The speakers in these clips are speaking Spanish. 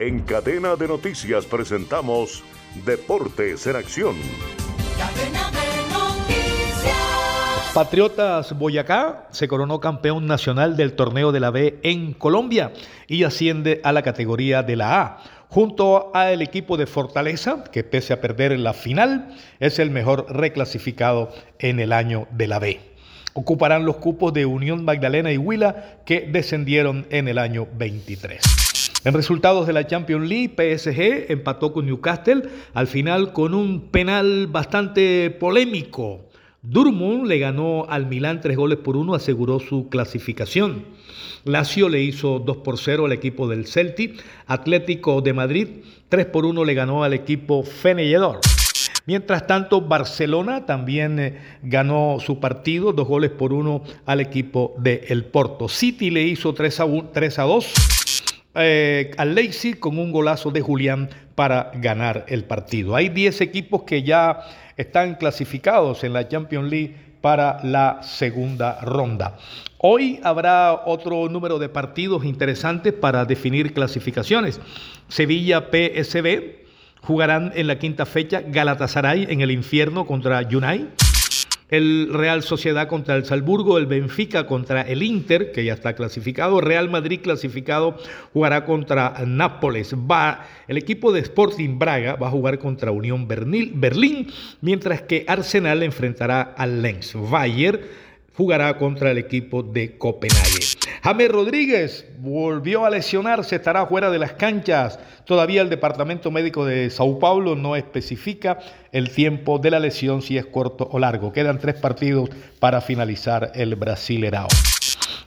En cadena de noticias presentamos Deportes en Acción. Patriotas Boyacá se coronó campeón nacional del torneo de la B en Colombia y asciende a la categoría de la A, junto al equipo de Fortaleza, que pese a perder en la final, es el mejor reclasificado en el año de la B. Ocuparán los cupos de Unión Magdalena y Huila, que descendieron en el año 23. En resultados de la Champions League, PSG empató con Newcastle al final con un penal bastante polémico. Dortmund le ganó al Milán tres goles por uno, aseguró su clasificación. Lazio le hizo 2 por 0 al equipo del Celtic. Atlético de Madrid 3 por 1 le ganó al equipo Fenelledor. Mientras tanto, Barcelona también eh, ganó su partido, dos goles por uno al equipo de El Porto. City le hizo 3 a, 3 a 2 eh, al Leipzig con un golazo de Julián para ganar el partido. Hay 10 equipos que ya están clasificados en la Champions League para la segunda ronda. Hoy habrá otro número de partidos interesantes para definir clasificaciones. Sevilla PSB jugarán en la quinta fecha Galatasaray en el infierno contra United el Real Sociedad contra el Salzburgo, el Benfica contra el Inter, que ya está clasificado, Real Madrid clasificado jugará contra Nápoles, va el equipo de Sporting Braga va a jugar contra Unión Berlín, mientras que Arsenal enfrentará al Lens. Bayer jugará contra el equipo de Copenhague. James Rodríguez volvió a lesionarse, estará fuera de las canchas. Todavía el Departamento Médico de Sao Paulo no especifica el tiempo de la lesión, si es corto o largo. Quedan tres partidos para finalizar el Brasilerao.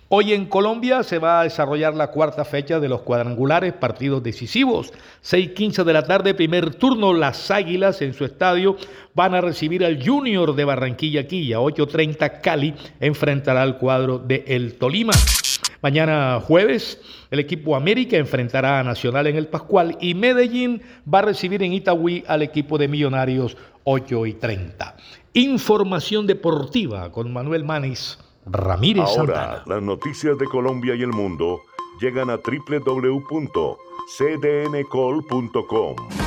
Hoy en Colombia se va a desarrollar la cuarta fecha de los cuadrangulares, partidos decisivos. 6:15 de la tarde, primer turno, las Águilas en su estadio van a recibir al Junior de Barranquilla Quilla. 8:30 Cali enfrentará al cuadro de El Tolima. Mañana jueves, el equipo América enfrentará a Nacional en el Pascual y Medellín va a recibir en Itagüí al equipo de Millonarios 8 y 30. Información deportiva con Manuel Manis Ramírez Ahora, las noticias de Colombia y el mundo llegan a www.cdncol.com.